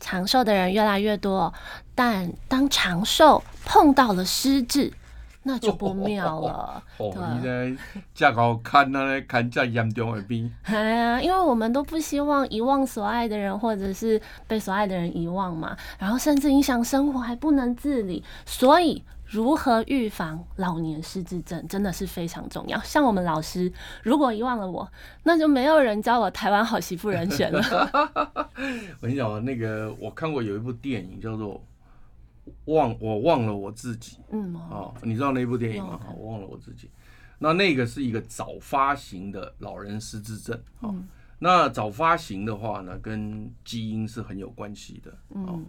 长寿的人越来越多，但当长寿碰到了失智，那就不妙了。哦，你在这个看那看这严重的病。哎呀，因为我们都不希望遗忘所爱的人，或者是被所爱的人遗忘嘛，然后甚至影响生活，还不能自理，所以。如何预防老年失智症真的是非常重要。像我们老师，如果遗忘了我，那就没有人教我台湾好媳妇人选了。我跟你讲啊，那个我看过有一部电影叫做《忘我忘了我自己》。嗯哦，你知道那部电影吗？我忘了我自己。那那个是一个早发型的老人失智症。嗯。那早发型的话呢，跟基因是很有关系的。嗯。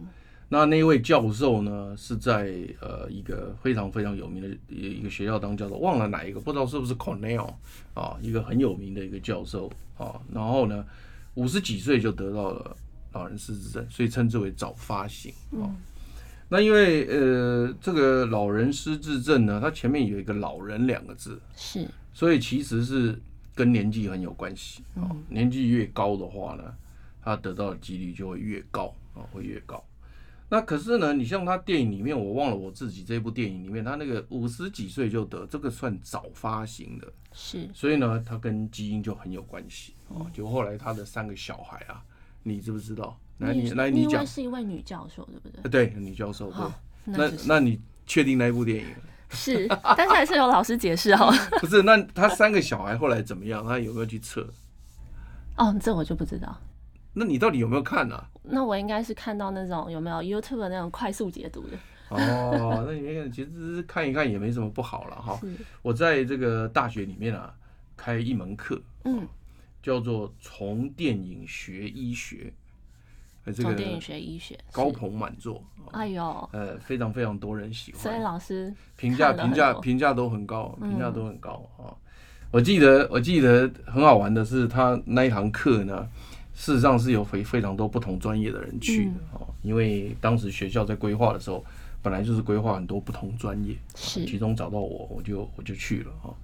那那位教授呢，是在呃一个非常非常有名的一个学校当教授，忘了哪一个，不知道是不是 Cornell 啊，一个很有名的一个教授啊。然后呢，五十几岁就得到了老人失智症，所以称之为早发型啊。那因为呃这个老人失智症呢，它前面有一个“老人”两个字，是，所以其实是跟年纪很有关系啊。年纪越高的话呢，他得到的几率就会越高啊，会越高。那可是呢，你像他电影里面，我忘了我自己这部电影里面，他那个五十几岁就得，这个算早发型的，是，所以呢，他跟基因就很有关系哦。就后来他的三个小孩啊，你知不知道？来，你来你讲，是一位女教授，对不对？对，女教授。对，那那你确定那一部电影？是，但是还是有老师解释哦。不是，那他三个小孩后来怎么样？他有没有去测？哦，这我就不知道。那你到底有没有看呢、啊？那我应该是看到那种有没有 YouTube 的那种快速解读的。哦，那里面其实看一看也没什么不好了哈。我在这个大学里面啊，开一门课，嗯，叫做从电影学医学。从电影学医学，高朋满座。哎呦，呃，非常非常多人喜欢。所以老师评价评价评价都很高，评价都很高啊。我记得我记得很好玩的是，他那一堂课呢。事实上是有非非常多不同专业的人去的哦，因为当时学校在规划的时候，本来就是规划很多不同专业，是其中找到我，我就我就去了哈。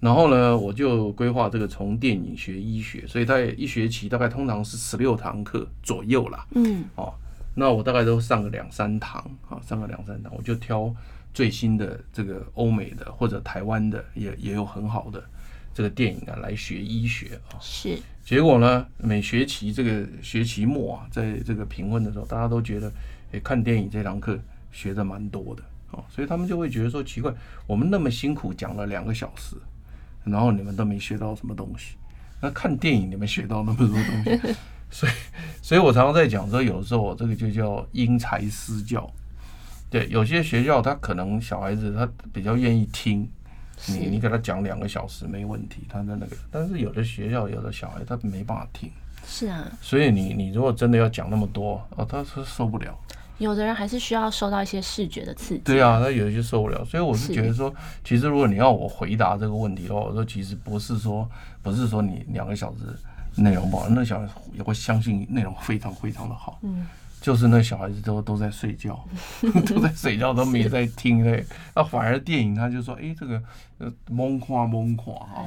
然后呢，我就规划这个从电影学医学，所以他一学期大概通常是十六堂课左右啦。嗯，哦，那我大概都上个两三堂啊，上个两三堂，我就挑最新的这个欧美的或者台湾的，也也有很好的。这个电影啊，来学医学啊，是。结果呢，每学期这个学期末啊，在这个评分的时候，大家都觉得，诶，看电影这堂课学的蛮多的啊，所以他们就会觉得说奇怪，我们那么辛苦讲了两个小时，然后你们都没学到什么东西，那看电影你们学到那么多东西，所以，所以我常常在讲说，有时候这个就叫因材施教，对，有些学校他可能小孩子他比较愿意听。你你给他讲两个小时没问题，他的那个，但是有的学校有的小孩他没办法听，是啊，所以你你如果真的要讲那么多，哦，他是受不了。有的人还是需要受到一些视觉的刺激。对啊，他有一些受不了，所以我是觉得说，其实如果你要我回答这个问题的话，我说其实不是说不是说你两个小时内容不好，那小孩也会相信内容非常非常的好。嗯。就是那小孩子都都在睡觉，都在睡觉，都没在听嘞。那反而电影他就说，哎、欸，这个呃，蒙垮懵垮哈。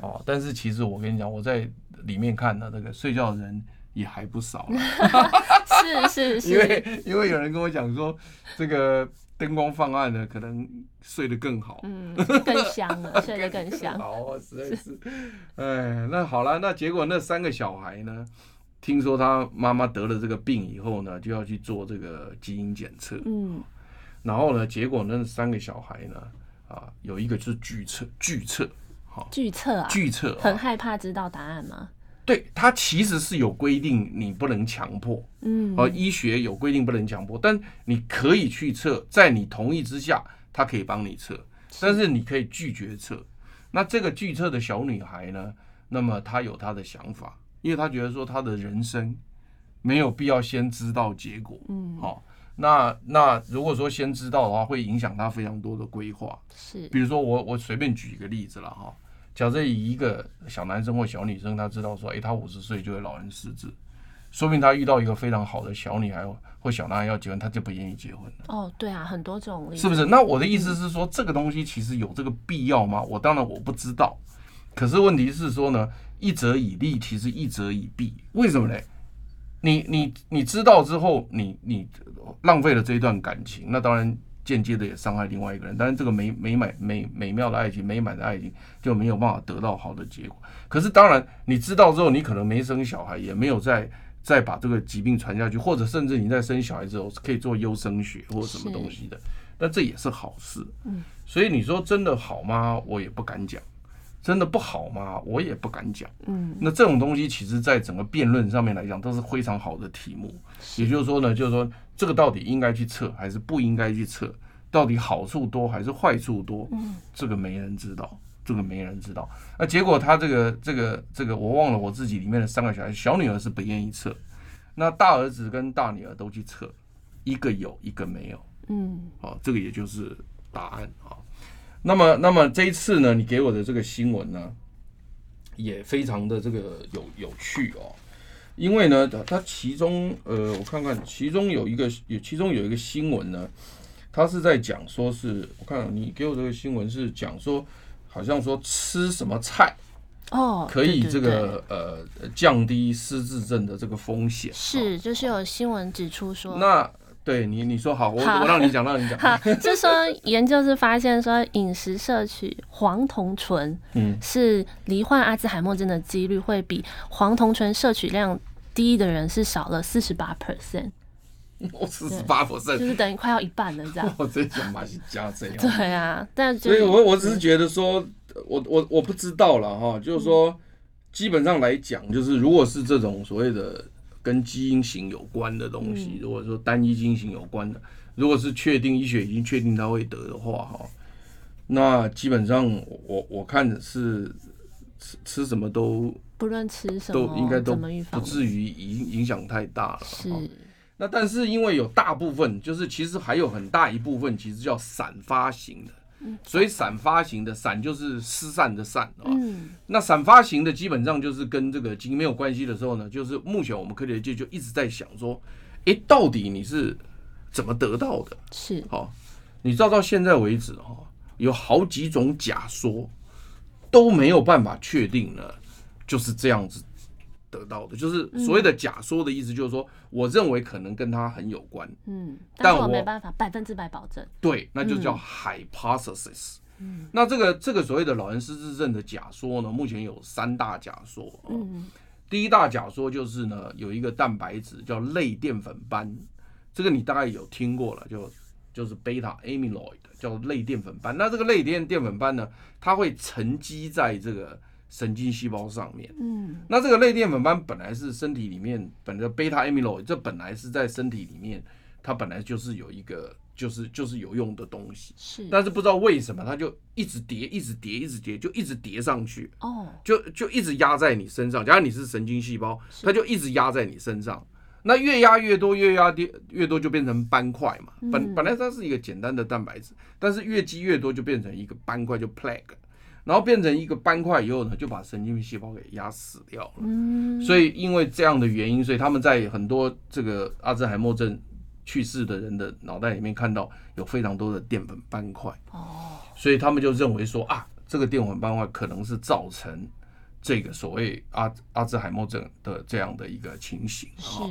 哦，但是其实我跟你讲，我在里面看的这个睡觉的人也还不少。是是是。因为因为有人跟我讲说，这个灯光放暗了，可能睡得更好。嗯，更香了，睡得更香。好啊，实在是。哎，那好了，那结果那三个小孩呢？听说他妈妈得了这个病以后呢，就要去做这个基因检测。嗯，然后呢，结果那三个小孩呢，啊，有一个是拒测，拒测，好，拒测啊，拒测，很害怕知道答案吗？对，他其实是有规定，你不能强迫。嗯，而医学有规定不能强迫，但你可以去测，在你同意之下，他可以帮你测，但是你可以拒绝测。那这个拒测的小女孩呢，那么她有她的想法。因为他觉得说他的人生没有必要先知道结果，嗯，好，那那如果说先知道的话，会影响他非常多的规划。是，比如说我我随便举一个例子了哈，假设以一个小男生或小女生，他知道说，哎，他五十岁就会老人失智，说明他遇到一个非常好的小女孩或小男孩要结婚，他就不愿意结婚了。哦，对啊，很多种例子，是不是？那我的意思是说，这个东西其实有这个必要吗？我当然我不知道，可是问题是说呢，一则以利，其实一则以弊，为什么呢？你你你知道之后，你你浪费了这一段感情，那当然间接的也伤害另外一个人。但是这个美美满美美妙的爱情，美满的爱情就没有办法得到好的结果。可是当然你知道之后，你可能没生小孩，也没有再再把这个疾病传下去，或者甚至你在生小孩之后可以做优生学或什么东西的，那这也是好事。嗯，所以你说真的好吗？我也不敢讲。真的不好吗？我也不敢讲。嗯，那这种东西其实，在整个辩论上面来讲，都是非常好的题目。也就是说呢，就是说这个到底应该去测还是不应该去测？到底好处多还是坏处多？嗯，这个没人知道，这个没人知道。那结果他这个这个这个，我忘了我自己里面的三个小孩，小女儿是不愿意测，那大儿子跟大女儿都去测，一个有一个没有。嗯，好，这个也就是答案啊。那么，那么这一次呢，你给我的这个新闻呢，也非常的这个有有趣哦，因为呢，它其中呃，我看看，其中有一个有其中有一个新闻呢，它是在讲说是，我看你给我这个新闻是讲说，好像说吃什么菜哦，可以这个呃降低失智症的这个风险，是就是有新闻指出说那。对你，你说好，我好我让你讲，让你讲。好，就说研究是发现说，饮食摄取黄酮醇，嗯，是罹患阿兹海默症的几率会比黄酮醇摄取量低的人是少了四十八 percent。我，四十八 percent，就是等于快要一半了，这样。我真想把你加这样。对啊，但所以我我只是觉得说，我我我不知道了哈，就是说，基本上来讲，就是如果是这种所谓的。跟基因型有关的东西，如果说单一基因型有关的，如果是确定医学已经确定他会得的话，哈，那基本上我我看是吃吃什么都不论吃什么都应该都不至于影影响太大了。是，那但是因为有大部分就是其实还有很大一部分其实叫散发型的。所以散发型的散就是失散的散啊，那散发型的基本上就是跟这个基因没有关系的时候呢，就是目前我们科学界就一直在想说，哎，到底你是怎么得到的？是，好，你知道到现在为止哈，有好几种假说都没有办法确定呢，就是这样子。得到的就是所谓的假说的意思，就是说，我认为可能跟他很有关，嗯，但我没办法百分之百保证。对，那就叫 hypothesis。嗯，那这个这个所谓的老人失智症的假说呢，目前有三大假说。嗯，第一大假说就是呢，有一个蛋白质叫类淀粉斑，这个你大概有听过了，就就是 beta amyloid 叫类淀粉斑。那这个类淀淀粉斑呢，它会沉积在这个。神经细胞上面，嗯，那这个类淀粉斑本来是身体里面本来贝塔 amyloid，这本来是在身体里面，它本来就是有一个就是就是有用的东西，是，但是不知道为什么它就一直叠，一直叠，一直叠，就一直叠上去，哦，就就一直压在你身上。假如你是神经细胞，它就一直压在你身上，那越压越多，越压越越多就变成斑块嘛。本本来它是一个简单的蛋白质，但是越积越多就变成一个斑块，就 plaque。然后变成一个斑块以后呢，就把神经细胞给压死掉了。嗯，所以因为这样的原因，所以他们在很多这个阿兹海默症去世的人的脑袋里面看到有非常多的淀粉斑块。哦，所以他们就认为说啊，这个淀粉斑块可能是造成这个所谓阿阿兹海默症的这样的一个情形。是。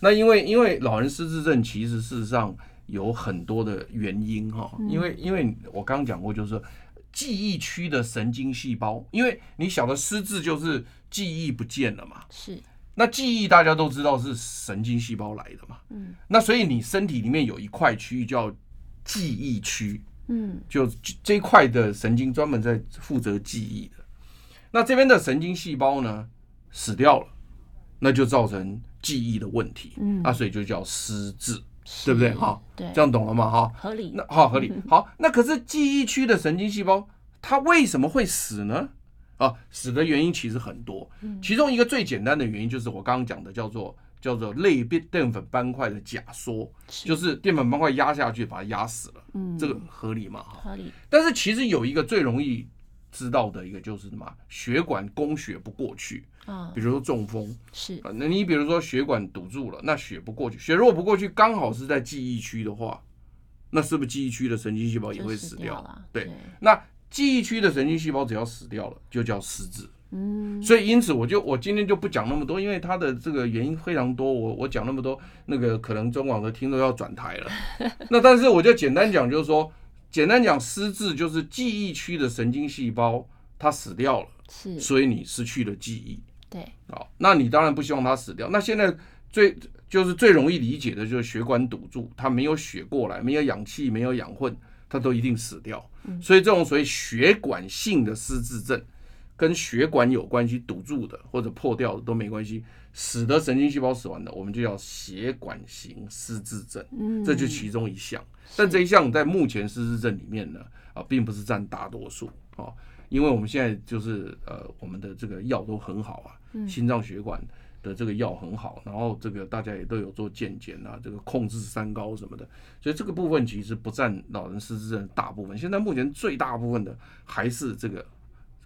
那因为因为老人失智症其实事实上有很多的原因哈，因为因为我刚刚讲过就是说。记忆区的神经细胞，因为你晓得失智就是记忆不见了嘛，是。那记忆大家都知道是神经细胞来的嘛，嗯。那所以你身体里面有一块区域叫记忆区，嗯，就这一块的神经专门在负责记忆的。那这边的神经细胞呢死掉了，那就造成记忆的问题，嗯，啊，所以就叫失智。对不对？哈，对，这样懂了吗？哈，合理。那好，合理。好，那可是记忆区的神经细胞，它为什么会死呢？啊，死的原因其实很多。其中一个最简单的原因就是我刚刚讲的，叫做叫做类淀粉斑块的假说，就是淀粉斑块压下去把它压死了，嗯，这个合理吗？合理。但是其实有一个最容易知道的一个就是什么？血管供血不过去啊，比如说中风是，那你比如说血管堵住了，那血不过去，血如果不过去，刚好是在记忆区的话，那是不是记忆区的神经细胞也会死掉？对，那记忆区的神经细胞只要死掉了，就叫失智。嗯，所以因此我就我今天就不讲那么多，因为它的这个原因非常多，我我讲那么多，那个可能中广的听众要转台了。那但是我就简单讲，就是说，简单讲失智就是记忆区的神经细胞它死掉了，是，所以你失去了记忆。对，好，那你当然不希望它死掉。那现在最就是最容易理解的就是血管堵住，它没有血过来，没有氧气，没有养分，它都一定死掉。所以这种所谓血管性的失智症。跟血管有关系，堵住的或者破掉的都没关系，使得神经细胞死亡的，我们就叫血管型失智症。嗯，这就其中一项。但这一项在目前失智症里面呢，啊，并不是占大多数啊，因为我们现在就是呃，我们的这个药都很好啊，心脏血管的这个药很好，然后这个大家也都有做健检啊，这个控制三高什么的，所以这个部分其实不占老人失智症大部分。现在目前最大部分的还是这个。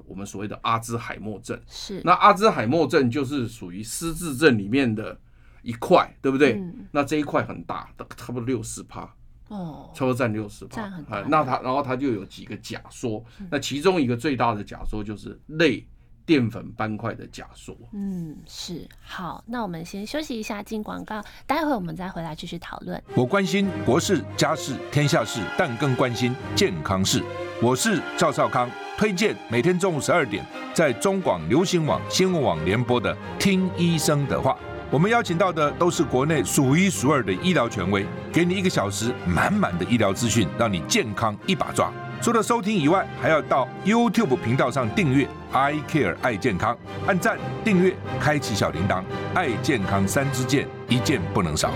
我们所谓的阿兹海默症是，那阿兹海默症就是属于失智症里面的一块，对不对？嗯、那这一块很大，差不多六十趴哦，差不多占六十趴。那他然后他就有几个假说，嗯、那其中一个最大的假说就是类淀粉斑块的假说。嗯，是好，那我们先休息一下，进广告，待会我们再回来继续讨论。我关心国事、家事、天下事，但更关心健康事。我是赵少康。推荐每天中午十二点在中广流行网、新闻网联播的《听医生的话》，我们邀请到的都是国内数一数二的医疗权威，给你一个小时满满的医疗资讯，让你健康一把抓。除了收听以外，还要到 YouTube 频道上订阅 “I Care 爱健康”，按赞、订阅、开启小铃铛，爱健康三支箭，一件不能少。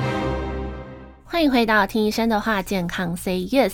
欢迎回到《听医生的话》，健康 Say Yes。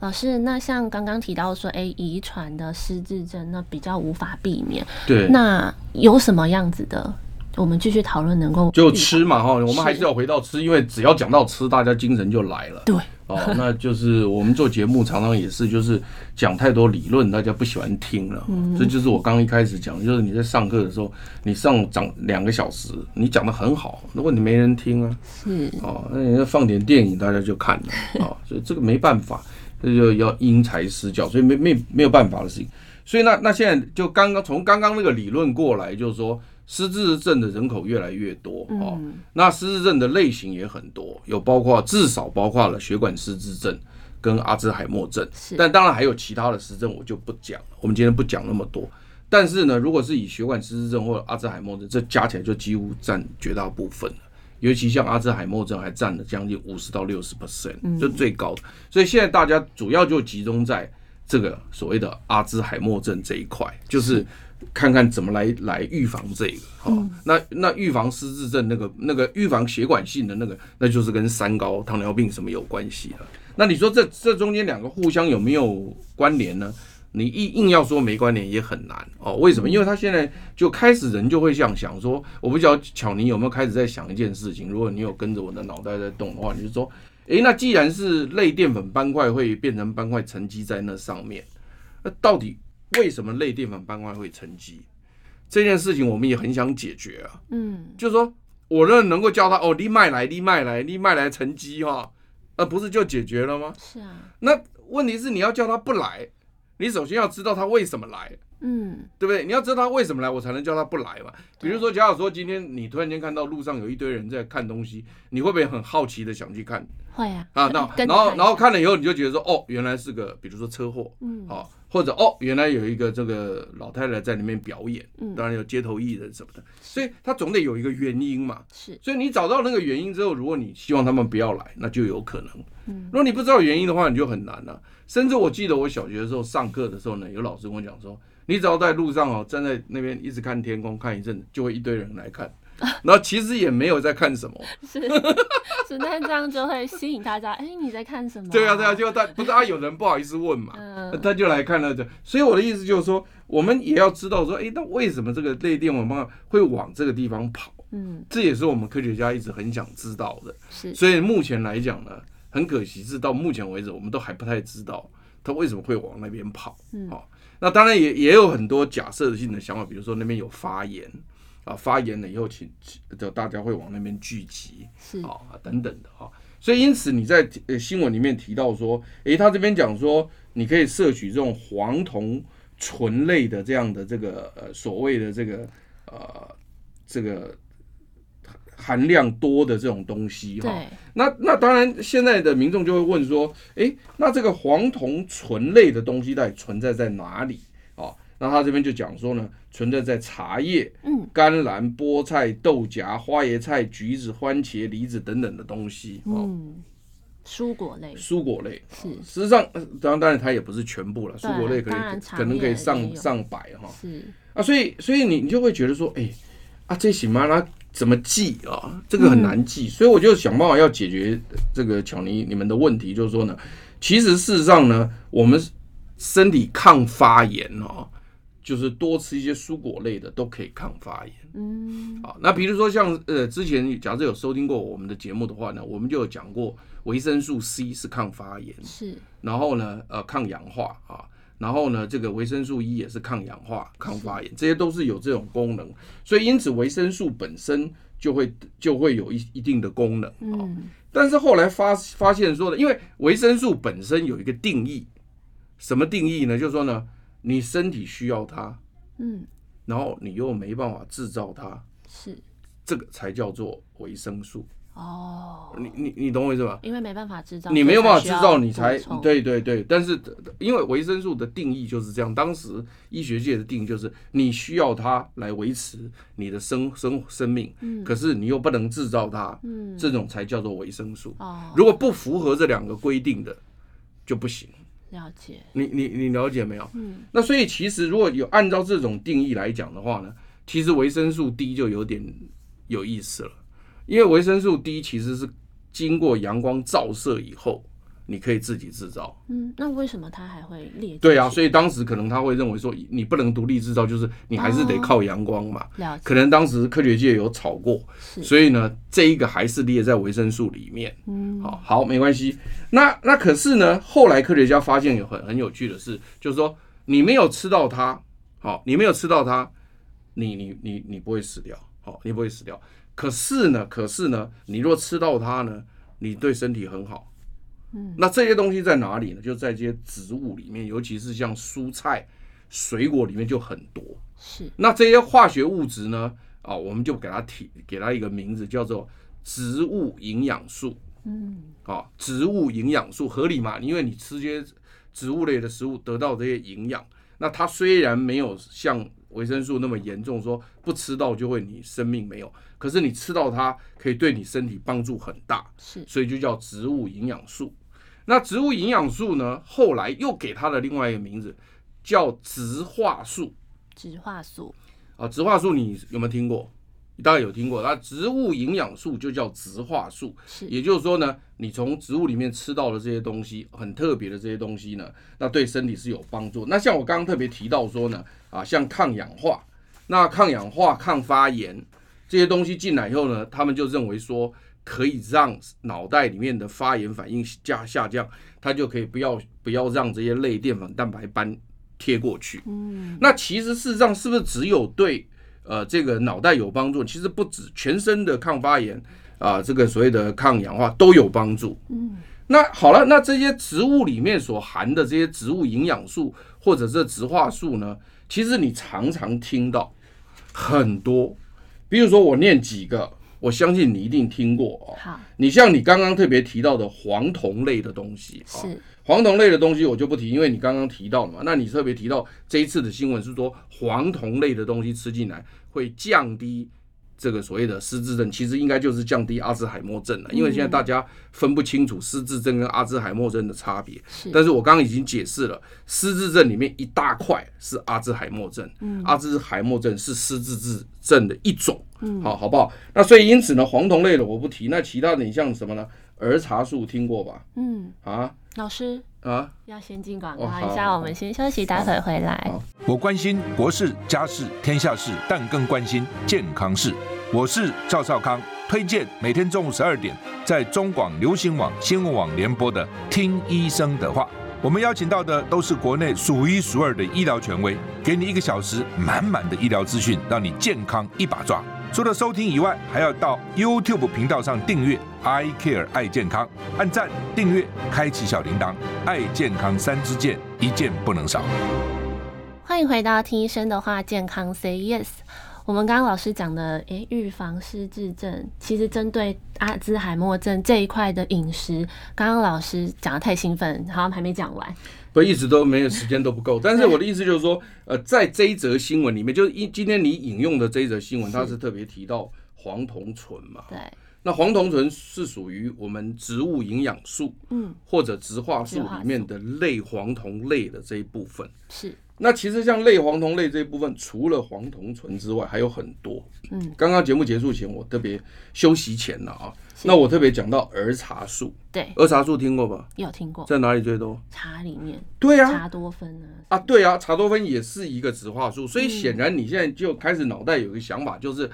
老师，那像刚刚提到说，哎、欸，遗传的失智症那比较无法避免。对。那有什么样子的？我们继续讨论，能够就吃嘛哈，我们还是要回到吃，因为只要讲到吃，大家精神就来了。对。哦，那就是我们做节目常常也是，就是讲太多理论，大家不喜欢听了。嗯。这就是我刚一开始讲，就是你在上课的时候，你上讲两个小时，你讲的很好，如果你没人听啊，是哦，那你要放点电影，大家就看了啊，所 以这个没办法。这就要因材施教，所以没没没有办法的事情。所以那那现在就刚刚从刚刚那个理论过来，就是说失智症的人口越来越多哦。那失智症的类型也很多，有包括至少包括了血管失智症跟阿兹海默症，但当然还有其他的失症，我就不讲了。我们今天不讲那么多。但是呢，如果是以血管失智症或者阿兹海默症，这加起来就几乎占绝大部分了。尤其像阿兹海默症还占了将近五十到六十 percent，就最高的。所以现在大家主要就集中在这个所谓的阿兹海默症这一块，就是看看怎么来来预防这个。好，那那预防失智症那个那个预防血管性的那个，那就是跟三高、糖尿病什么有关系了。那你说这这中间两个互相有没有关联呢？你硬硬要说没关联也很难哦，为什么？因为他现在就开始人就会这样想说，我不知道巧妮有没有开始在想一件事情。如果你有跟着我的脑袋在动的话，你就说，诶，那既然是类淀粉斑块会变成斑块沉积在那上面，那到底为什么类淀粉斑块会沉积？这件事情我们也很想解决啊。嗯，就是说，我认为能够叫他哦，你脉来，你脉来，你脉来沉积哈，那不是就解决了吗？是啊。那问题是你要叫他不来。你首先要知道他为什么来，嗯，对不对？你要知道他为什么来，我才能叫他不来嘛。比如说，假如说今天你突然间看到路上有一堆人在看东西，你会不会很好奇的想去看？会啊。啊，那然后然后看了以后，你就觉得说，哦，原来是个，比如说车祸，嗯，好，或者哦，原来有一个这个老太太在里面表演，嗯，当然有街头艺人什么的，所以他总得有一个原因嘛。是。所以你找到那个原因之后，如果你希望他们不要来，那就有可能。嗯。如果你不知道原因的话，你就很难了。甚至我记得我小学的时候上课的时候呢，有老师跟我讲说，你只要在路上哦，站在那边一直看天空看一阵子，就会一堆人来看，然后其实也没有在看什么，是，是那这样就会吸引大家，哎，你在看什么？对啊对啊，就他不是啊，有人不好意思问嘛，他就来看了这，所以我的意思就是说，我们也要知道说，哎，那为什么这个类淀粉斑块会往这个地方跑？嗯，这也是我们科学家一直很想知道的。是，所以目前来讲呢，很可惜是到目前为止，我们都还不太知道它为什么会往那边跑。嗯，好，那当然也也有很多假设性的想法，比如说那边有发炎啊，发炎了以后，请就大家会往那边聚集，是啊等等的啊。所以因此你在呃新闻里面提到说，诶，他这边讲说你可以摄取这种黄酮醇类的这样的这个呃所谓的这个呃这个含量多的这种东西哈。那那当然现在的民众就会问说，诶，那这个黄酮醇类的东西到底存在在哪里啊？那他这边就讲说呢，存在在茶叶、嗯、甘蓝、菠菜、豆荚、花椰菜、橘子、番茄、梨子等等的东西。嗯，蔬果类。蔬果类是。实际上，当然当然它也不是全部了，蔬果类可以可能可以上上百哈。是。啊，所以所以你你就会觉得说，哎，啊这行吗？那怎么记啊？这个很难记，嗯、所以我就想办法要解决这个巧妮你们的问题，就是说呢，其实事实上呢，我们身体抗发炎哦。就是多吃一些蔬果类的都可以抗发炎。嗯，好，那比如说像呃之前假设有收听过我们的节目的话呢，我们就有讲过维生素 C 是抗发炎，是，然后呢呃抗氧化啊，然后呢这个维生素 E 也是抗氧化、抗发炎，这些都是有这种功能，所以因此维生素本身就会就会有一一定的功能。嗯，但是后来发发现说的，因为维生素本身有一个定义，什么定义呢？就是说呢。你身体需要它，嗯，然后你又没办法制造它，是这个才叫做维生素哦。你你你懂我意思吧？因为没办法制造，你没有办法制造，你才对对对。但是因为维生素的定义就是这样，当时医学界的定义就是你需要它来维持你的生生生命，嗯，可是你又不能制造它，嗯，这种才叫做维生素。哦，如果不符合这两个规定的就不行。了解，你你你了解没有？嗯，那所以其实如果有按照这种定义来讲的话呢，其实维生素 D 就有点有意思了，因为维生素 D 其实是经过阳光照射以后。你可以自己制造，嗯，那为什么它还会裂？对啊，所以当时可能他会认为说，你不能独立制造，就是你还是得靠阳光嘛。可能当时科学界有吵过，所以呢，这一个还是列在维生素里面。嗯，好，好，没关系。那那可是呢，后来科学家发现有很很有趣的事，就是说你没有吃到它，好，你没有吃到它，你你你你不会死掉，好，你不会死掉。可是呢，可是呢，你若吃到它呢，你对身体很好。嗯，那这些东西在哪里呢？就在这些植物里面，尤其是像蔬菜、水果里面就很多。是，那这些化学物质呢？啊，我们就给它提，给它一个名字，叫做植物营养素。嗯，啊，植物营养素合理嘛？因为你吃些植物类的食物得到这些营养，那它虽然没有像维生素那么严重，说不吃到就会你生命没有。可是你吃到它，可以对你身体帮助很大，是，所以就叫植物营养素。那植物营养素呢？后来又给它的另外一个名字叫植化素。植化素啊，植化素你有没有听过？你大概有听过。那植物营养素就叫植化素，也就是说呢，你从植物里面吃到的这些东西，很特别的这些东西呢，那对身体是有帮助。那像我刚刚特别提到说呢，啊，像抗氧化，那抗氧化、抗发炎这些东西进来以后呢，他们就认为说。可以让脑袋里面的发炎反应加下降，它就可以不要不要让这些类淀粉蛋白斑贴过去。嗯，那其实事实上是不是只有对呃这个脑袋有帮助？其实不止，全身的抗发炎啊、呃，这个所谓的抗氧化都有帮助。嗯，那好了，那这些植物里面所含的这些植物营养素或者是植化素呢？其实你常常听到很多，比如说我念几个。我相信你一定听过哦。好，你像你刚刚特别提到的黄酮类的东西，是黄酮类的东西我就不提，因为你刚刚提到了嘛。那你特别提到这一次的新闻是说黄酮类的东西吃进来会降低。这个所谓的失智症，其实应该就是降低阿兹海默症了，因为现在大家分不清楚失智症跟阿兹海默症的差别。但是我刚刚已经解释了，失智症里面一大块是阿兹海默症，阿兹海默症是失智症的一种，好，好不好？那所以因此呢，黄酮类的我不提，那其他的你像什么呢？儿茶素听过吧？嗯，啊老师啊，要先进广告一下，我们先休息，待会回来。我关心国事、家事、天下事，但更关心健康事。我是赵少康，推荐每天中午十二点在中广流行网、新闻网联播的《听医生的话》。我们邀请到的都是国内数一数二的医疗权威，给你一个小时满满的医疗资讯，让你健康一把抓。除了收听以外，还要到 YouTube 频道上订阅 “I Care 爱健康”，按赞、订阅、开启小铃铛，爱健康三支箭，一件不能少。欢迎回到听医生的话，健康 Say Yes。我们刚刚老师讲的，诶，预防失智症，其实针对阿兹海默症这一块的饮食，刚刚老师讲得太兴奋，好像还没讲完。不，一直都没有时间都不够。但是我的意思就是说，呃，在这一则新闻里面，就是今今天你引用的这一则新闻，它是特别提到黄酮醇嘛。对。那黄酮醇是属于我们植物营养素，嗯，或者植化素里面的类黄酮类的这一部分。是。那其实像类黄酮类这一部分，除了黄酮醇之外，还有很多。嗯，刚刚节目结束前，我特别休息前了啊，那我特别讲到儿茶素。对，儿茶素听过吧？有听过。在哪里最多？茶里面。对啊。茶多酚呢。啊，对啊，茶多酚也是一个植化素，所以显然你现在就开始脑袋有一个想法，就是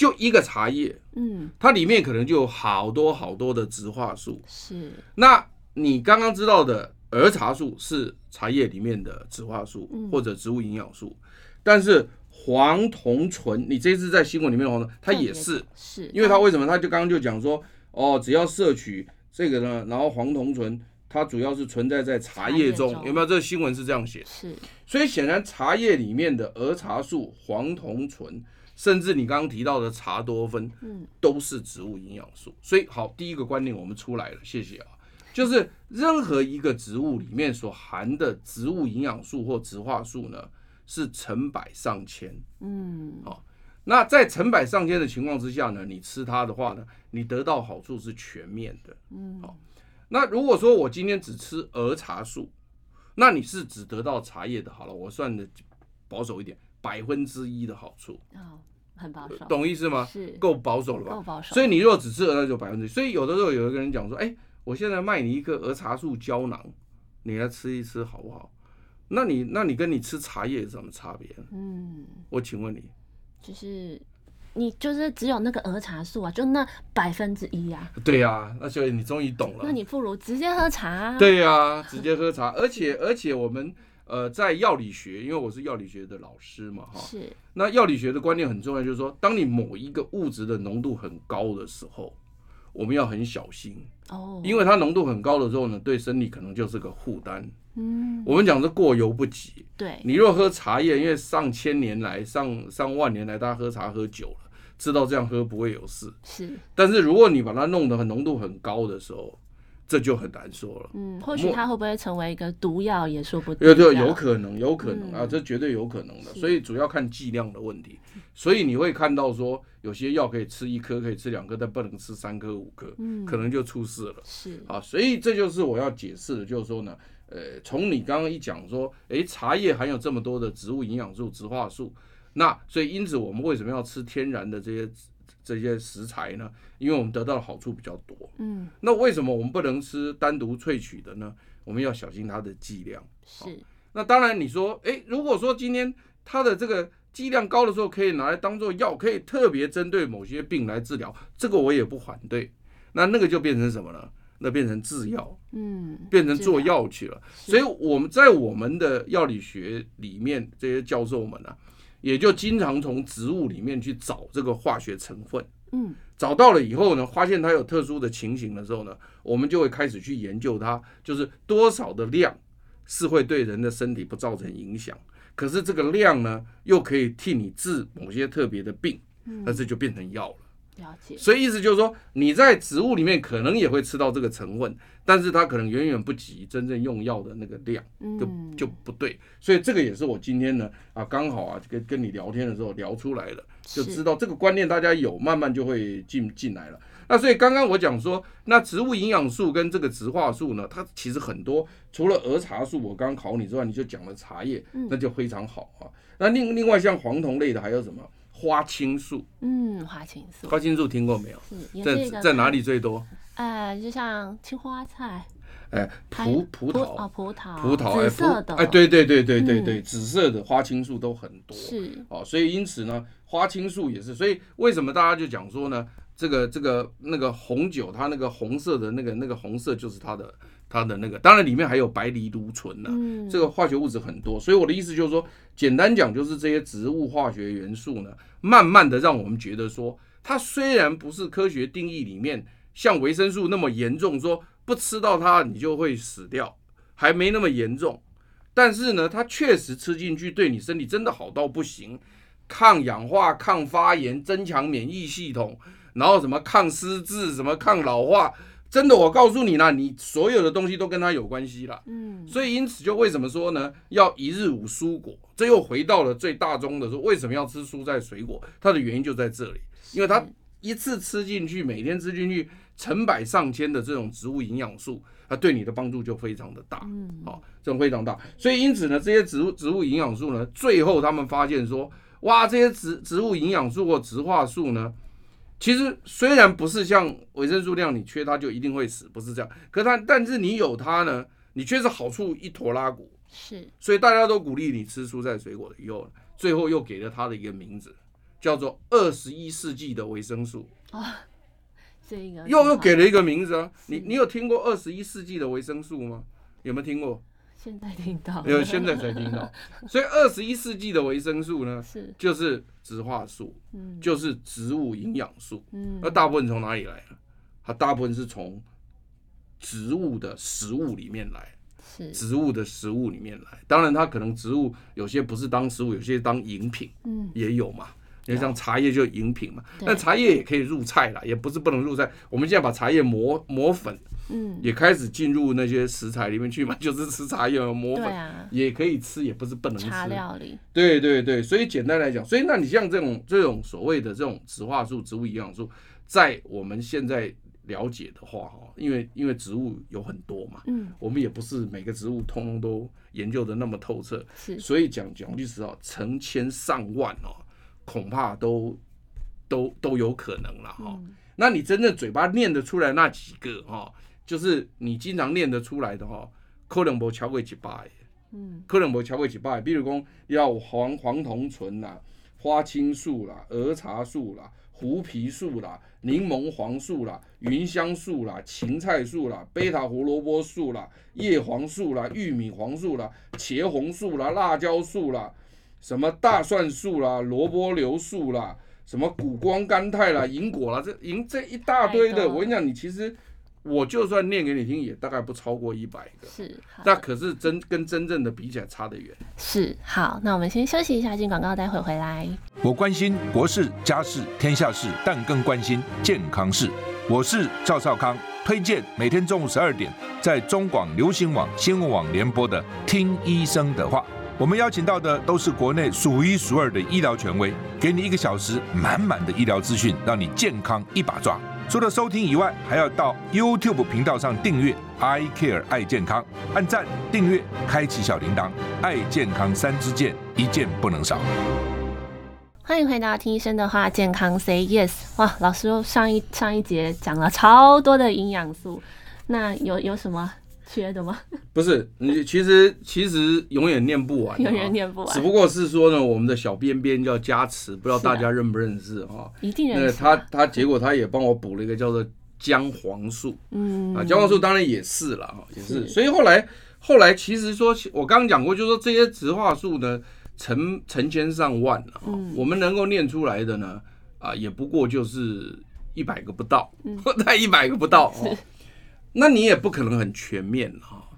就一个茶叶，嗯，它里面可能就有好多好多的植化素。是。那你刚刚知道的。儿茶素是茶叶里面的植化素或者植物营养素，但是黄酮醇，你这次在新闻里面的黄酮，它也是，是因为它为什么？它就刚刚就讲说，哦，只要摄取这个呢，然后黄酮醇它主要是存在在茶叶中，有没有？这个新闻是这样写，是，所以显然茶叶里面的儿茶素、黄酮醇，甚至你刚刚提到的茶多酚，嗯，都是植物营养素。所以好，第一个观念我们出来了，谢谢啊。就是任何一个植物里面所含的植物营养素或植化素呢，是成百上千。嗯，好，那在成百上千的情况之下呢，你吃它的话呢，你得到好处是全面的。嗯，好，那如果说我今天只吃儿茶素，那你是只得到茶叶的，好了，我算的保守一点，百分之一的好处。哦，很保守，懂意思吗？是，够保守了吧？够保守。所以你如果只吃儿，那就百分之一。所以有的时候有一个人讲说，哎。我现在卖你一个儿茶素胶囊，你来吃一吃好不好？那你那你跟你吃茶叶有什么差别？嗯，我请问你，就是你就是只有那个儿茶素啊，就那百分之一啊。对呀、啊，那所以你终于懂了。那你不如直接喝茶、啊。对呀、啊，直接喝茶，而且而且我们呃在药理学，因为我是药理学的老师嘛，哈。是。那药理学的观念很重要，就是说，当你某一个物质的浓度很高的时候。我们要很小心哦，因为它浓度很高的时候呢，对身体可能就是个负担。嗯，我们讲是过犹不及。对，你若喝茶叶，因为上千年来、上上万年来，大家喝茶喝久了，知道这样喝不会有事。是，但是如果你把它弄得很浓度很高的时候，这就很难说了。嗯，或许它会不会成为一个毒药也说不定。对对，有可能，有可能啊，这绝对有可能的。所以主要看剂量的问题。所以你会看到说，有些药可以吃一颗，可以吃两颗，但不能吃三颗、五颗，可能就出事了。是啊，所以这就是我要解释的，就是说呢，呃，从你刚刚一讲说，诶，茶叶含有这么多的植物营养素、植化素，那所以因此我们为什么要吃天然的这些？这些食材呢，因为我们得到的好处比较多，嗯，那为什么我们不能吃单独萃取的呢？我们要小心它的剂量。是，那当然你说，诶，如果说今天它的这个剂量高的时候，可以拿来当做药，可以特别针对某些病来治疗，这个我也不反对。那那个就变成什么呢？那变成制药，嗯，变成做药去了。所以我们在我们的药理学里面，这些教授们呢、啊。也就经常从植物里面去找这个化学成分，嗯，找到了以后呢，发现它有特殊的情形的时候呢，我们就会开始去研究它，就是多少的量是会对人的身体不造成影响，可是这个量呢，又可以替你治某些特别的病，那这就变成药了。了解，所以意思就是说，你在植物里面可能也会吃到这个成分，但是它可能远远不及真正用药的那个量，就就不对。所以这个也是我今天呢啊，刚好啊跟跟你聊天的时候聊出来的，就知道这个观念大家有，慢慢就会进进来了。那所以刚刚我讲说，那植物营养素跟这个植化素呢，它其实很多，除了儿茶素，我刚考你之外，你就讲了茶叶，那就非常好啊。那另另外像黄酮类的还有什么？花青素，嗯，花青素，花青素听过没有？在在哪里最多？呃，就像青花菜，哎，葡葡萄。啊，葡萄，葡萄，紫色的，哎，对对对对对对，紫色的花青素都很多，是。哦，所以因此呢，花青素也是，所以为什么大家就讲说呢？这个这个那个红酒，它那个红色的那个那个红色就是它的它的那个，当然里面还有白藜芦醇呢，这个化学物质很多，所以我的意思就是说，简单讲就是这些植物化学元素呢，慢慢的让我们觉得说，它虽然不是科学定义里面像维生素那么严重，说不吃到它你就会死掉，还没那么严重，但是呢，它确实吃进去对你身体真的好到不行，抗氧化、抗发炎、增强免疫系统。然后什么抗失智，什么抗老化，真的，我告诉你啦，你所有的东西都跟它有关系啦。嗯，所以因此就为什么说呢，要一日五蔬果，这又回到了最大宗的说，为什么要吃蔬菜水果？它的原因就在这里，因为它一次吃进去，每天吃进去成百上千的这种植物营养素，它对你的帮助就非常的大。嗯，好，这种非常大。所以因此呢，这些植物植物营养素呢，最后他们发现说，哇，这些植植物营养素或植化素呢。其实虽然不是像维生素那样，你缺它就一定会死，不是这样。可它，但是你有它呢，你却是好处一坨拉库。是，所以大家都鼓励你吃蔬菜水果的，以后最后又给了它的一个名字，叫做二十一世纪的维生素。啊，这个又又给了一个名字啊！你你有听过二十一世纪的维生素吗？有没有听过？现在听到，没有，现在才听到。所以二十一世纪的维生素呢，是就是植化素，嗯，就是植物营养素，嗯，那大部分从哪里来呢？它大部分是从植物的食物里面来，是植物的食物里面来。当然，它可能植物有些不是当食物，有些当饮品，嗯，也有嘛。因为像茶叶就饮品嘛，那茶叶也可以入菜啦，也不是不能入菜。我们现在把茶叶磨磨粉。嗯，也开始进入那些食材里面去嘛，就是吃茶叶磨粉，啊、也可以吃，也不是不能吃。茶料理。对对对，所以简单来讲，所以那你像这种这种所谓的这种植化素、植物营养素，在我们现在了解的话，哈，因为因为植物有很多嘛，嗯，我们也不是每个植物通通都研究的那么透彻，是，所以讲讲句实话，成千上万哦，恐怕都都都有可能了哈。嗯、那你真正嘴巴念得出来那几个哈？就是你经常念得出来的哈，可能无超过一百，嗯，可能无超过一百。比如讲要黄黄酮醇啦、花青素啦、儿茶素啦、胡皮素啦、柠檬黄素啦、芸香素啦、芹菜素啦、贝塔胡萝卜素啦、叶黄素啦、玉米黄素啦、茄红素啦、辣椒素啦、什么大蒜素啦、萝卜硫素啦、什么谷胱甘肽啦、银果啦，这银这一大堆的，我跟你讲，你其实。我就算念给你听，也大概不超过一百个。是，那可是真跟真正的比起来差得远。是，好，那我们先休息一下，进广告，待会回来。我关心国事、家事、天下事，但更关心健康事。我是赵少康，推荐每天中午十二点在中广流行网、新闻网联播的《听医生的话》。我们邀请到的都是国内数一数二的医疗权威，给你一个小时满满的医疗资讯，让你健康一把抓。除了收听以外，还要到 YouTube 频道上订阅 “I Care 爱健康”，按赞、订阅、开启小铃铛，爱健康三支箭，一件不能少。欢迎回到听医生的话，健康 Say Yes。哇，老师上一上一节讲了超多的营养素，那有有什么？缺的吗？不是，你其实其实永远念不完，永远念不完。只不过是说呢，我们的小编编叫加持，不知道大家认不认识哈？一定认识。那他他结果他也帮我补了一个叫做姜黄素，嗯啊，姜黄素当然也是了哈，也是。所以后来后来其实说，我刚刚讲过，就是说这些植化素呢，成成千上万了，我们能够念出来的呢，啊，也不过就是一百个不到，才一百个不到哦。那你也不可能很全面哈。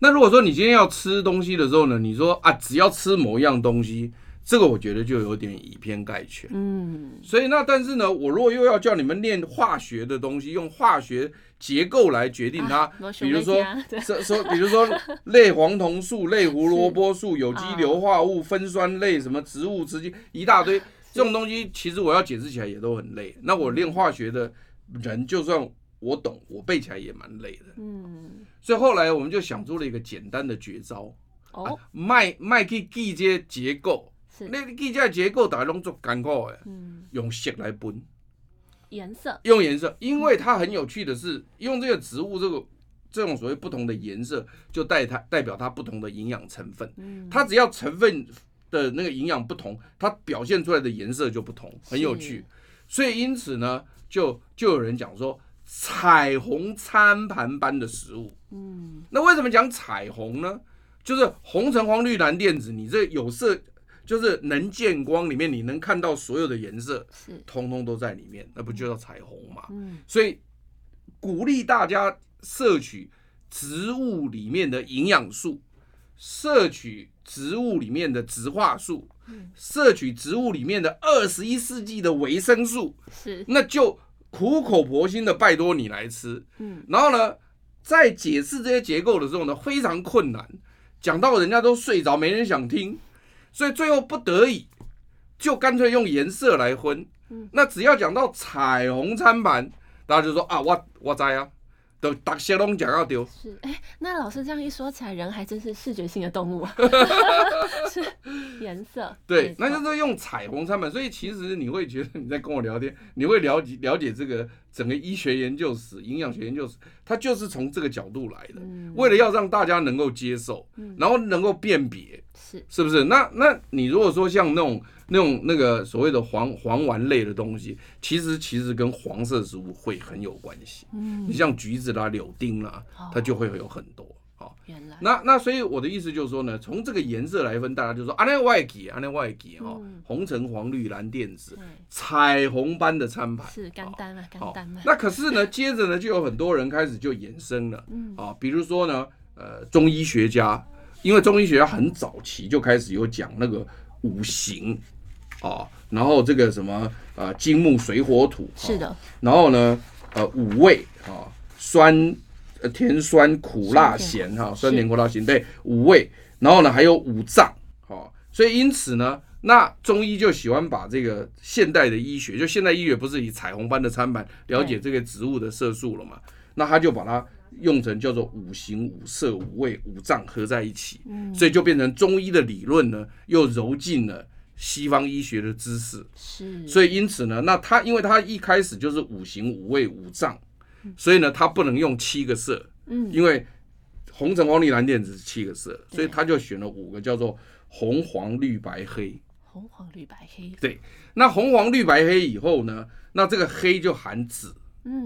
那如果说你今天要吃东西的时候呢，你说啊，只要吃某一样东西，这个我觉得就有点以偏概全。嗯。所以那但是呢，我如果又要叫你们练化学的东西，用化学结构来决定它，比如说 说说，比如说类黄酮素、类胡萝卜素、有机硫化物、酚酸类什么植物之间一大堆这种东西，其实我要解释起来也都很累。那我练化学的人就算。我懂，我背起来也蛮累的。嗯，所以后来我们就想出了一个简单的绝招。哦，卖卖去记这结构，那记这结构大家拢做干枯的。嗯，用色来分。颜色，用颜色，因为它很有趣的是，用这个植物这个这种所谓不同的颜色，就代它代表它不同的营养成分。嗯，它只要成分的那个营养不同，它表现出来的颜色就不同，很有趣。所以因此呢，就就有人讲说，彩虹餐盘般的食物。嗯，那为什么讲彩虹呢？就是红橙黄绿蓝靛紫，你这有色。就是能见光里面，你能看到所有的颜色，是通通都在里面，那不就叫彩虹嘛？嗯，所以鼓励大家摄取植物里面的营养素，摄取植物里面的植化素，摄取植物里面的二十一世纪的维生素，是，那就苦口婆心的拜托你来吃。嗯，然后呢，在解释这些结构的时候呢，非常困难，讲到人家都睡着，没人想听。所以最后不得已，就干脆用颜色来分。那只要讲到彩虹餐盘，大家就说啊，我我在啊。都大些拢讲到丢。是，哎、欸，那老师这样一说起来，人还真是视觉性的动物啊。是颜色。对，那就是用彩虹餐盘，所以其实你会觉得你在跟我聊天，你会了解了解这个整个医学研究史、营养学研究史，它就是从这个角度来的，嗯、为了要让大家能够接受，嗯、然后能够辨别，是是不是？那那你如果说像那种。那种那个所谓的黄黄丸类的东西，其实其实跟黄色食物会很有关系。嗯，你像橘子啦、柳丁啦，它就会有很多。好，原来。那那所以我的意思就是说呢，从这个颜色来分，大家就说啊，那外给啊，那外给哈，红橙黄绿蓝靛紫，彩虹般的餐盘是干单嘛，干单嘛。那可是呢，接着呢，就有很多人开始就衍生了，啊，比如说呢，呃，中医学家，因为中医学家很早期就开始有讲那个五行。啊，然后这个什么呃，金木水火土是的，然后呢，呃，五味啊，酸、呃，甜酸苦辣咸哈，酸甜苦辣咸对五味，然后呢还有五脏，好，所以因此呢，那中医就喜欢把这个现代的医学，就现代医学不是以彩虹般的餐盘了解这个植物的色素了嘛？那他就把它用成叫做五行五色五味五脏合在一起，所以就变成中医的理论呢，又揉进了。西方医学的知识是，所以因此呢，那他因为他一开始就是五行五味五脏，所以呢，他不能用七个色，嗯，因为红橙黄绿蓝靛紫是七个色，所以他就选了五个，叫做红黄绿白黑。红黄绿白黑。对，那红黄绿白黑以后呢，那这个黑就含紫。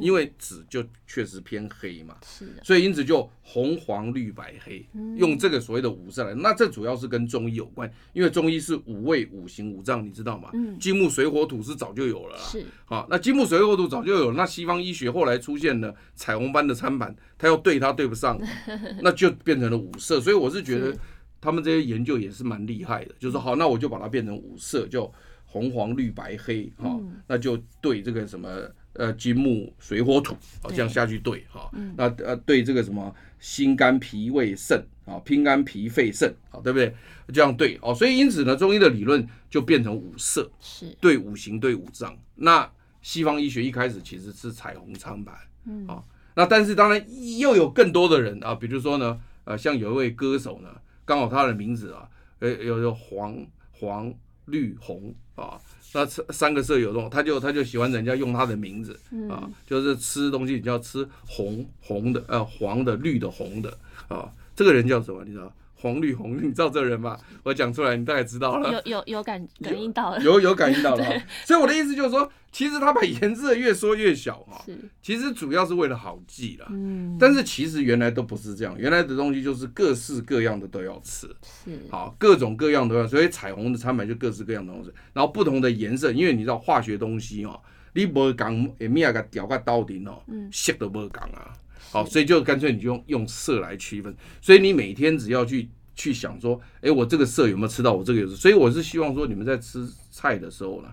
因为紫就确实偏黑嘛，是的，所以因此就红黄绿白黑，用这个所谓的五色来，那这主要是跟中医有关，因为中医是五味五行五脏，你知道吗？嗯，金木水火土是早就有了啦，是，好，那金木水火土早就有了，那西方医学后来出现了彩虹般的餐盘，他要对它对不上，那就变成了五色，所以我是觉得他们这些研究也是蛮厉害的，就是说好，那我就把它变成五色，就红黄绿白黑，哈，那就对这个什么。呃，金木水火土，好，这样下去对哈。那呃，对这个什么心肝脾胃肾啊，拼肝脾肺肾，好，对不对？这样对哦。所以因此呢，中医的理论就变成五色，是对五行对五脏。那西方医学一开始其实是彩虹苍白，嗯，啊，那但是当然又有更多的人啊，比如说呢，呃，像有一位歌手呢，刚好他的名字啊，呃，有有黄黄绿红啊。那吃三个色有用，他就他就喜欢人家用他的名字、嗯、啊，就是吃东西你就要吃红红的，呃黄的、绿的、红的啊，这个人叫什么？你知道？黄绿红，你知道这人吧？我讲出来，你大概知道了。有有有感感应到了，有有感应到了。所以我的意思就是说，其实他把颜色越缩越小哈，其实主要是为了好记啦。嗯。但是其实原来都不是这样，原来的东西就是各式各样的都要吃。是。好，各种各样都要，所以彩虹的餐盘就各式各样的东西，然后不同的颜色，因为你知道化学东西哦，你不讲诶，米亚个调个到底哦，色都不讲啊。好，所以就干脆你就用用色来区分。所以你每天只要去去想说，哎，我这个色有没有吃到？我这个有。所以我是希望说，你们在吃菜的时候呢，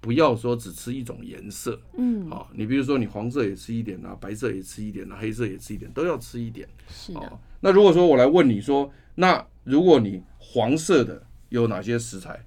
不要说只吃一种颜色。嗯，好，你比如说你黄色也吃一点啊，白色也吃一点啊，黑色也吃一点，都要吃一点。是的。那如果说我来问你说，那如果你黄色的有哪些食材？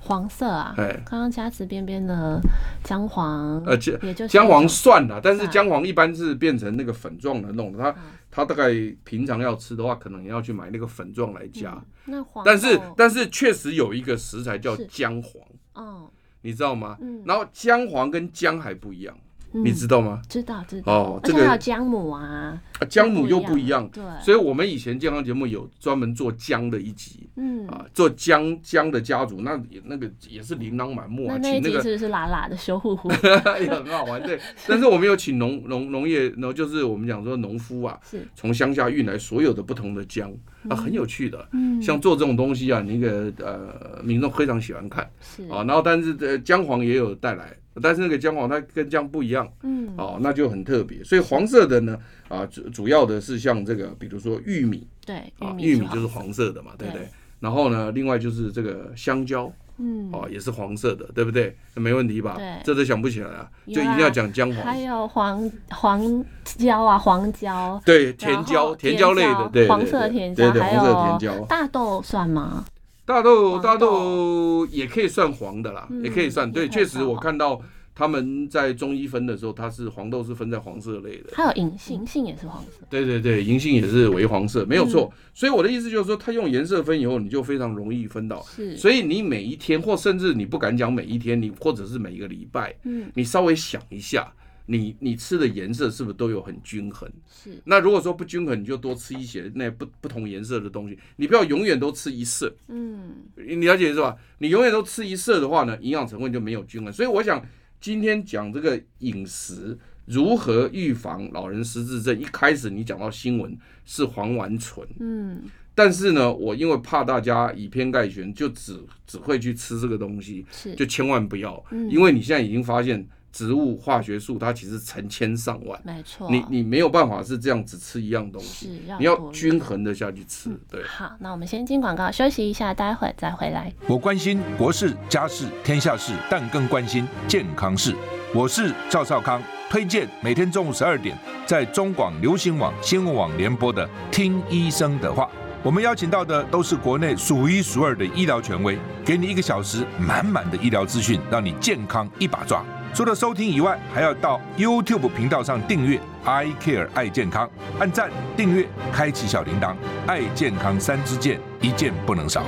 黄色啊，哎，刚刚加池边边的姜黄，呃，也就姜黄算了，但是姜黄一般是变成那个粉状的弄的，它它大概平常要吃的话，可能也要去买那个粉状来加。那黄，但是但是确实有一个食材叫姜黄，哦，你知道吗？嗯。然后姜黄跟姜还不一样，你知道吗？知道知道。哦，而且还有姜母啊，姜母又不一样。对，所以我们以前健康节目有专门做姜的一集，嗯啊，做姜姜的家族，那那个也是琳琅满目啊。那那一集请那个是不是辣辣的修护护？也很好玩，对。但是我们有请农农农业，然后就是我们讲说农夫啊，是从乡下运来所有的不同的姜啊，很有趣的。嗯，像做这种东西啊，那个呃，民众非常喜欢看是啊。然后但是呃，姜黄也有带来。但是那个姜黄它跟姜不一样，嗯，哦，那就很特别。所以黄色的呢，啊，主主要的是像这个，比如说玉米，对，啊，玉玉米就是黄色的嘛，对不对对？然后呢，另外就是这个香蕉，嗯，哦，也是黄色的，对不对？没问题吧？对这都想不起来啊，就一定要讲姜黄。还有黄黄椒啊，黄椒，对，甜椒，甜椒类的，对，黄色的甜椒，对对，黄色的甜椒。大豆算吗？大豆，大豆也可以算黄的啦，嗯也可以算。对，确实我看到。他们在中医分的时候，它是黄豆是分在黄色类的，还有银杏，银杏也是黄色。对对对，银杏也是为黄色，没有错。所以我的意思就是说，它用颜色分以后，你就非常容易分到。是，所以你每一天，或甚至你不敢讲每一天，你或者是每一个礼拜，嗯，你稍微想一下，你你吃的颜色是不是都有很均衡？是。那如果说不均衡，你就多吃一些那不不同颜色的东西，你不要永远都吃一色。嗯，你了解是吧？你永远都吃一色的话呢，营养成分就没有均衡。所以我想。今天讲这个饮食如何预防老人失智症，一开始你讲到新闻是黄烷醇，嗯，但是呢，我因为怕大家以偏概全，就只只会去吃这个东西，是，就千万不要，嗯，因为你现在已经发现。植物化学素它其实成千上万，没错，你你没有办法是这样只吃一样东西，要你要均衡的下去吃。对，好，那我们先进广告休息一下，待会再回来。我关心国事、家事、天下事，但更关心健康事。我是赵少康，推荐每天中午十二点在中广流行网、新闻网联播的《听医生的话》。我们邀请到的都是国内数一数二的医疗权威，给你一个小时满满的医疗资讯，让你健康一把抓。除了收听以外，还要到 YouTube 频道上订阅 “I Care 爱健康”，按赞、订阅、开启小铃铛，爱健康三支箭，一件不能少。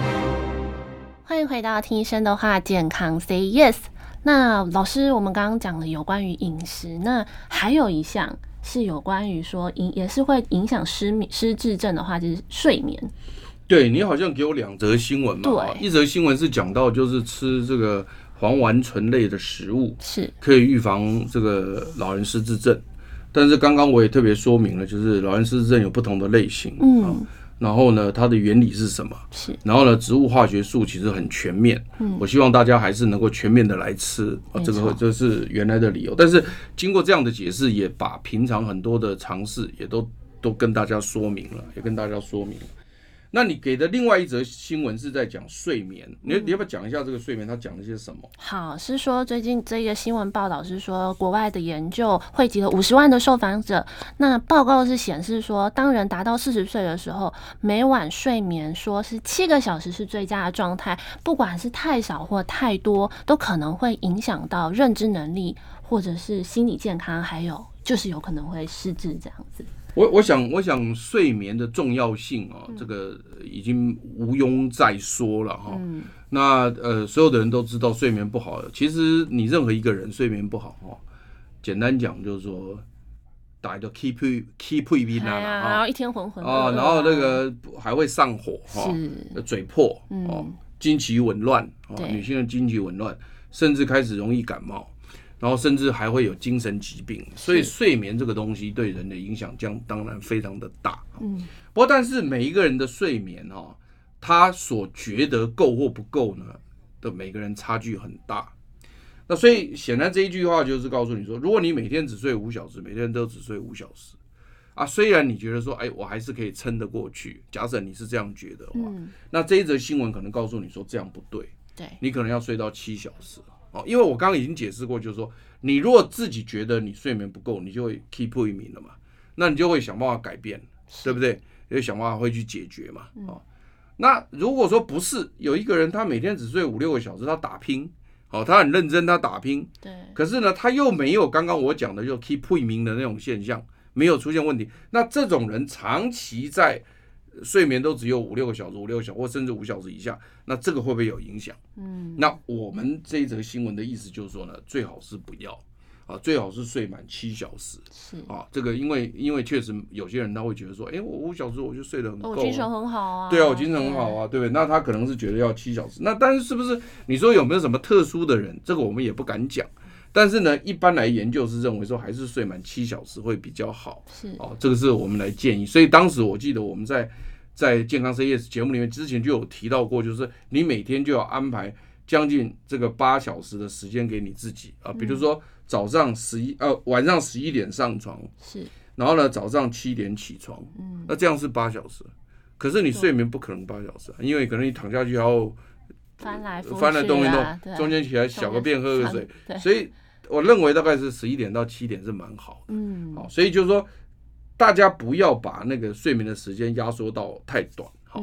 欢迎回到听医生的话，健康 Say Yes。那老师，我们刚刚讲了有关于饮食，那还有一项是有关于说影，也是会影响失眠、失智症的话，就是睡眠。对，你好像给我两则新闻嘛，对，一则新闻是讲到就是吃这个。黄烷醇类的食物是。可以预防这个老人失智症，但是刚刚我也特别说明了，就是老人失智症有不同的类型，嗯，然后呢，它的原理是什么？是，然后呢，植物化学素其实很全面，嗯，我希望大家还是能够全面的来吃，啊，这个这是原来的理由，但是经过这样的解释，也把平常很多的尝试也都都跟大家说明了，也跟大家说明了。那你给的另外一则新闻是在讲睡眠，你你要不要讲一下这个睡眠？它讲了些什么？好，是说最近这个新闻报道是说，国外的研究汇集了五十万的受访者，那报告是显示说，当人达到四十岁的时候，每晚睡眠说是七个小时是最佳的状态，不管是太少或太多，都可能会影响到认知能力或者是心理健康，还有就是有可能会失智这样子。我我想我想睡眠的重要性啊，这个已经毋庸再说了哈。那呃，所有的人都知道睡眠不好。其实你任何一个人睡眠不好哈，简单讲就是说，打一个 keep keep 睡眠啊，然后一天浑浑啊，然后那个还会上火哈，嘴破哦，经期紊乱啊，女性的经期紊乱，甚至开始容易感冒。然后甚至还会有精神疾病，所以睡眠这个东西对人的影响将当然非常的大。嗯，不过但是每一个人的睡眠哈，他所觉得够或不够呢，的每个人差距很大。那所以显然这一句话就是告诉你说，如果你每天只睡五小时，每天都只睡五小时啊，虽然你觉得说，哎，我还是可以撑得过去。假设你是这样觉得的话，那这一则新闻可能告诉你说这样不对，对，你可能要睡到七小时。哦，因为我刚刚已经解释过，就是说，你如果自己觉得你睡眠不够，你就会 keep 睡眠了嘛，那你就会想办法改变，对不对？也会想办法会去解决嘛。哦，那如果说不是有一个人，他每天只睡五六个小时，他打拼，哦，他很认真，他打拼，对，可是呢，他又没有刚刚我讲的就 keep 睡眠的那种现象，没有出现问题，那这种人长期在。睡眠都只有五六个小时，五六个小时或甚至五小时以下，那这个会不会有影响？嗯，那我们这一则新闻的意思就是说呢，最好是不要啊，最好是睡满七小时。是啊，这个因为因为确实有些人他会觉得说，哎，我五小时我就睡得很够，我精神很好啊。对啊，我精神很好啊，对不对？那他可能是觉得要七小时，那但是是不是你说有没有什么特殊的人？这个我们也不敢讲。但是呢，一般来研究是认为说，还是睡满七小时会比较好。是哦，这个是我们来建议。所以当时我记得我们在在健康 Say Yes 节目里面之前就有提到过，就是你每天就要安排将近这个八小时的时间给你自己啊，比如说早上十一呃晚上十一点上床是，然后呢早上七点起床，嗯，那这样是八小时。可是你睡眠不可能八小时，因为可能你躺下去然后。翻来，翻来动一动，中间起来小个便喝个水，所以我认为大概是十一点到七点是蛮好的。嗯，好，所以就是说，大家不要把那个睡眠的时间压缩到太短。好，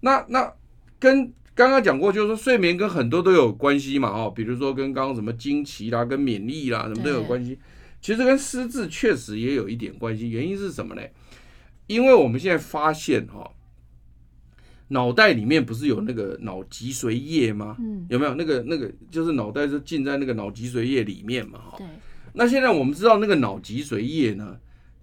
那那跟刚刚讲过，就是说睡眠跟很多都有关系嘛。哈，比如说跟刚刚什么惊奇啦、跟免疫啦什么都有关系。其实跟失智确实也有一点关系。原因是什么呢？因为我们现在发现哈。脑袋里面不是有那个脑脊髓液吗？嗯，有没有那个那个就是脑袋是浸在那个脑脊髓液里面嘛？哈，对。那现在我们知道那个脑脊髓液呢，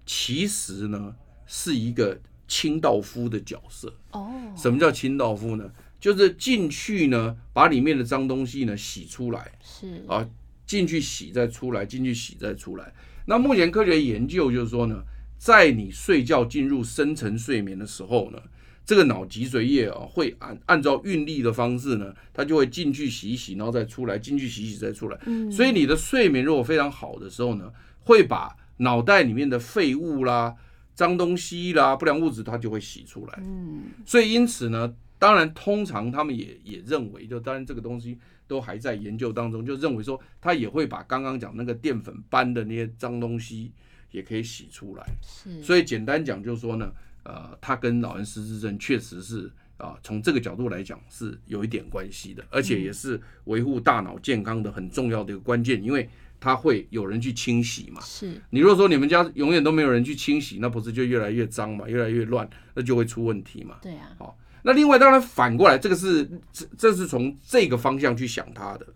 其实呢是一个清道夫的角色。哦。什么叫清道夫呢？就是进去呢，把里面的脏东西呢洗出来。是。啊，进去洗再出来，进去洗再出来。那目前科学研究就是说呢，在你睡觉进入深层睡眠的时候呢。这个脑脊髓液啊，会按按照运力的方式呢，它就会进去洗一洗，然后再出来，进去洗一洗再出来。嗯，所以你的睡眠如果非常好的时候呢，会把脑袋里面的废物啦、脏东西啦、不良物质，它就会洗出来。嗯，所以因此呢，当然通常他们也也认为，就当然这个东西都还在研究当中，就认为说它也会把刚刚讲那个淀粉斑的那些脏东西也可以洗出来。是，所以简单讲就是说呢。呃，它跟老人失智症确实是啊，从这个角度来讲是有一点关系的，而且也是维护大脑健康的很重要的一个关键，因为它会有人去清洗嘛。是。你如果说你们家永远都没有人去清洗，那不是就越来越脏嘛，越来越乱，那就会出问题嘛。对啊。好，那另外当然反过来，这个是这这是从这个方向去想它的。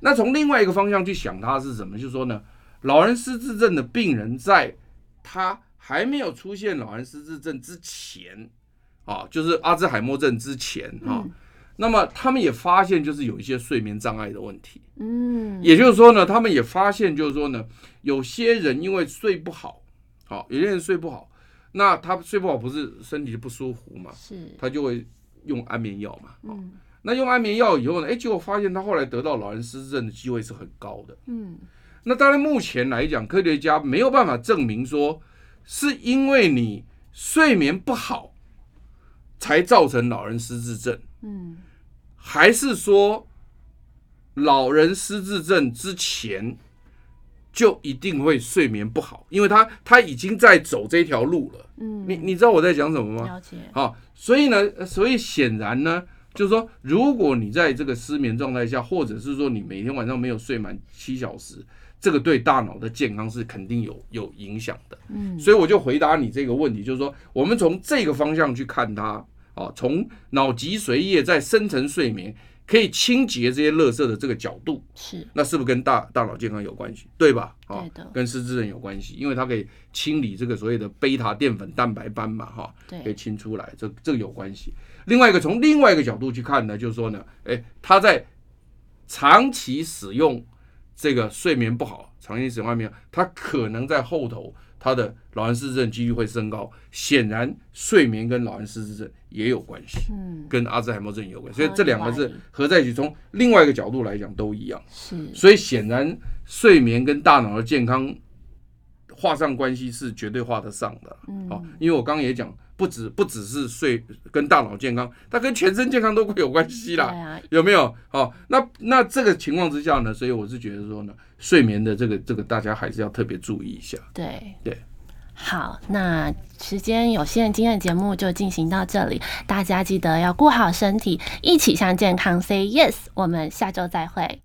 那从另外一个方向去想它是什么？就是说呢，老人失智症的病人在他。还没有出现老人失智症之前，啊，就是阿兹海默症之前啊，那么他们也发现就是有一些睡眠障碍的问题，嗯，也就是说呢，他们也发现就是说呢，有些人因为睡不好，好，有些人睡不好，那他睡不好不是身体不舒服嘛，是，他就会用安眠药嘛，嗯，那用安眠药以后呢，哎，结果发现他后来得到老人失智症的机会是很高的，嗯，那当然目前来讲，科学家没有办法证明说。是因为你睡眠不好，才造成老人失智症，嗯，还是说老人失智症之前就一定会睡眠不好？因为他他已经在走这条路了，嗯，你你知道我在讲什么吗？了解。好，所以呢，所以显然呢，就是说，如果你在这个失眠状态下，或者是说你每天晚上没有睡满七小时。这个对大脑的健康是肯定有有影响的，嗯，所以我就回答你这个问题，就是说，我们从这个方向去看它，啊，从脑脊髓液在深层睡眠可以清洁这些垃圾的这个角度，是，那是不是跟大大脑健康有关系？对吧？啊，跟失智症有关系，因为它可以清理这个所谓的贝塔淀粉蛋白斑嘛，哈，对，可以清出来，这这个有关系。另外一个从另外一个角度去看呢，就是说呢，哎，他在长期使用。这个睡眠不好，长期使用安眠药，它可能在后头，它的老人失智症几率会升高。显然，睡眠跟老人失智症也有关系，嗯，跟阿兹海默症有关，所以这两个是合在一起，从另外一个角度来讲都一样。是，所以显然睡眠跟大脑的健康画上关系是绝对画得上的。嗯，好，因为我刚刚也讲。不止不只是睡跟大脑健康，它跟全身健康都会有关系啦，啊、有没有？好，那那这个情况之下呢，所以我是觉得说呢，睡眠的这个这个大家还是要特别注意一下。对对，好，那时间有限，今天的节目就进行到这里，大家记得要顾好身体，一起向健康 say yes，我们下周再会。